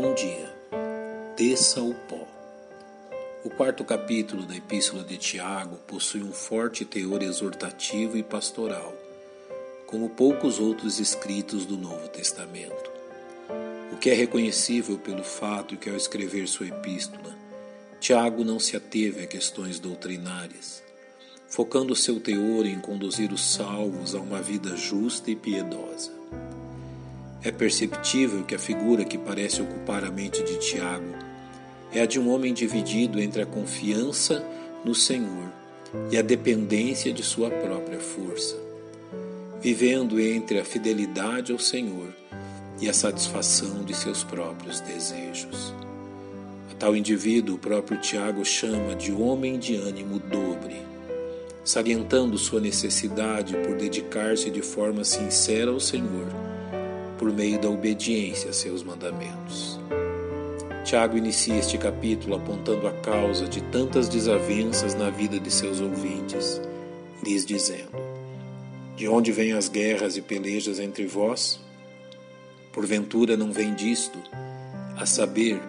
Bom dia. Desça o pó. O quarto capítulo da Epístola de Tiago possui um forte teor exortativo e pastoral, como poucos outros escritos do Novo Testamento. O que é reconhecível pelo fato que, ao escrever sua epístola, Tiago não se ateve a questões doutrinárias, focando seu teor em conduzir os salvos a uma vida justa e piedosa. É perceptível que a figura que parece ocupar a mente de Tiago é a de um homem dividido entre a confiança no Senhor e a dependência de sua própria força, vivendo entre a fidelidade ao Senhor e a satisfação de seus próprios desejos. A tal indivíduo o próprio Tiago chama de homem de ânimo dobre, salientando sua necessidade por dedicar-se de forma sincera ao Senhor por meio da obediência a seus mandamentos. Tiago inicia este capítulo apontando a causa de tantas desavenças na vida de seus ouvintes, lhes dizendo: De onde vêm as guerras e pelejas entre vós? Porventura não vem disto, a saber,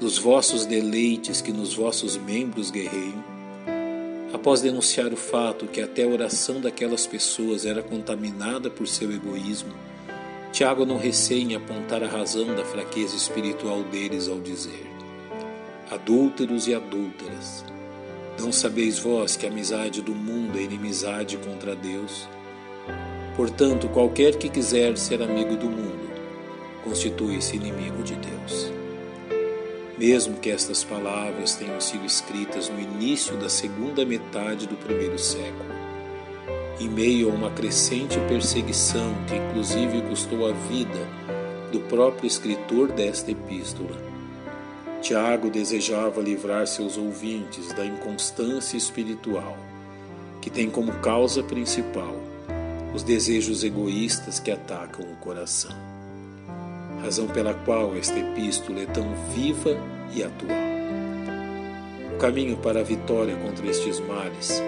dos vossos deleites que nos vossos membros guerreiam? Após denunciar o fato que até a oração daquelas pessoas era contaminada por seu egoísmo, Tiago não receia em apontar a razão da fraqueza espiritual deles ao dizer: Adúlteros e adúlteras, não sabeis vós que a amizade do mundo é inimizade contra Deus? Portanto, qualquer que quiser ser amigo do mundo, constitui-se inimigo de Deus. Mesmo que estas palavras tenham sido escritas no início da segunda metade do primeiro século, em meio a uma crescente perseguição que inclusive custou a vida do próprio escritor desta epístola. Tiago desejava livrar seus ouvintes da inconstância espiritual, que tem como causa principal os desejos egoístas que atacam o coração. Razão pela qual esta epístola é tão viva e atual. O caminho para a vitória contra estes males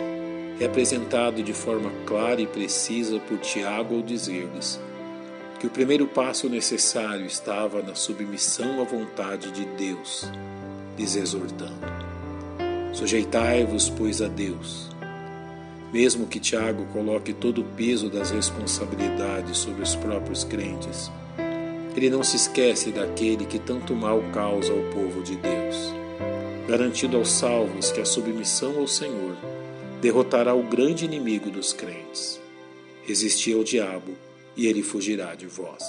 é apresentado de forma clara e precisa por Tiago ao dizer-lhes que o primeiro passo necessário estava na submissão à vontade de Deus, lhes exortando: Sujeitai-vos, pois, a Deus. Mesmo que Tiago coloque todo o peso das responsabilidades sobre os próprios crentes, ele não se esquece daquele que tanto mal causa ao povo de Deus, garantindo aos salvos que a submissão ao Senhor derrotará o grande inimigo dos crentes. Resisti ao diabo e ele fugirá de vós.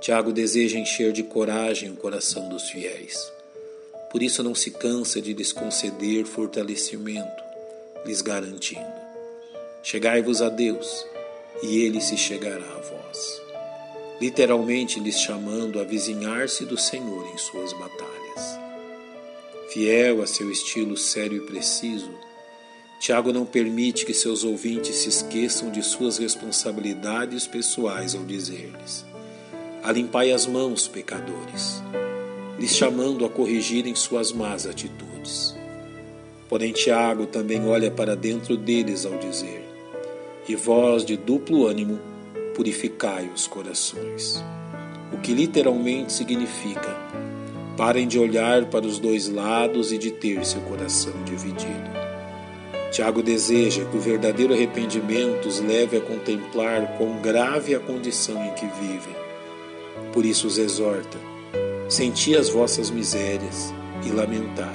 Tiago deseja encher de coragem o coração dos fiéis. Por isso não se cansa de lhes conceder fortalecimento, lhes garantindo: Chegai-vos a Deus, e ele se chegará a vós. Literalmente lhes chamando a vizinhar-se do Senhor em suas batalhas. Fiel a seu estilo sério e preciso, Tiago não permite que seus ouvintes se esqueçam de suas responsabilidades pessoais ao dizer-lhes: Alimpai as mãos, pecadores, lhes chamando a corrigirem suas más atitudes. Porém, Tiago também olha para dentro deles ao dizer: E vós, de duplo ânimo, purificai os corações. O que literalmente significa: parem de olhar para os dois lados e de ter seu coração dividido. Tiago deseja que o verdadeiro arrependimento os leve a contemplar quão grave a condição em que vivem. Por isso os exorta: senti as vossas misérias e lamentai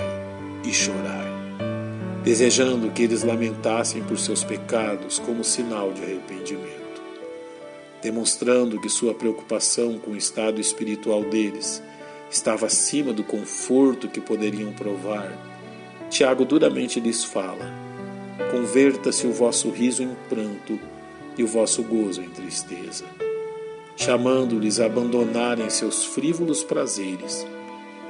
e chorai, desejando que eles lamentassem por seus pecados como sinal de arrependimento, demonstrando que sua preocupação com o estado espiritual deles estava acima do conforto que poderiam provar. Tiago duramente lhes fala converta-se o vosso riso em pranto e o vosso gozo em tristeza, chamando-lhes a abandonarem seus frívolos prazeres,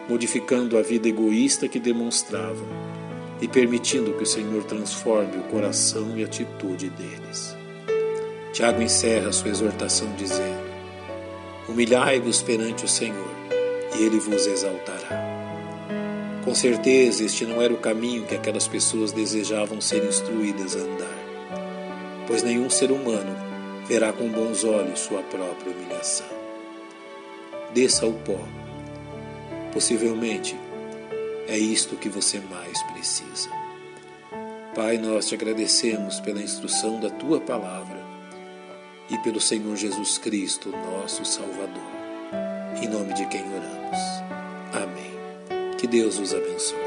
modificando a vida egoísta que demonstravam e permitindo que o Senhor transforme o coração e a atitude deles. Tiago encerra sua exortação dizendo: Humilhai-vos perante o Senhor, e ele vos exaltará. Com certeza, este não era o caminho que aquelas pessoas desejavam ser instruídas a andar, pois nenhum ser humano verá com bons olhos sua própria humilhação. Desça ao pó. Possivelmente é isto que você mais precisa. Pai, nós te agradecemos pela instrução da tua palavra e pelo Senhor Jesus Cristo, nosso Salvador. Em nome de quem oramos. Deus os abençoe.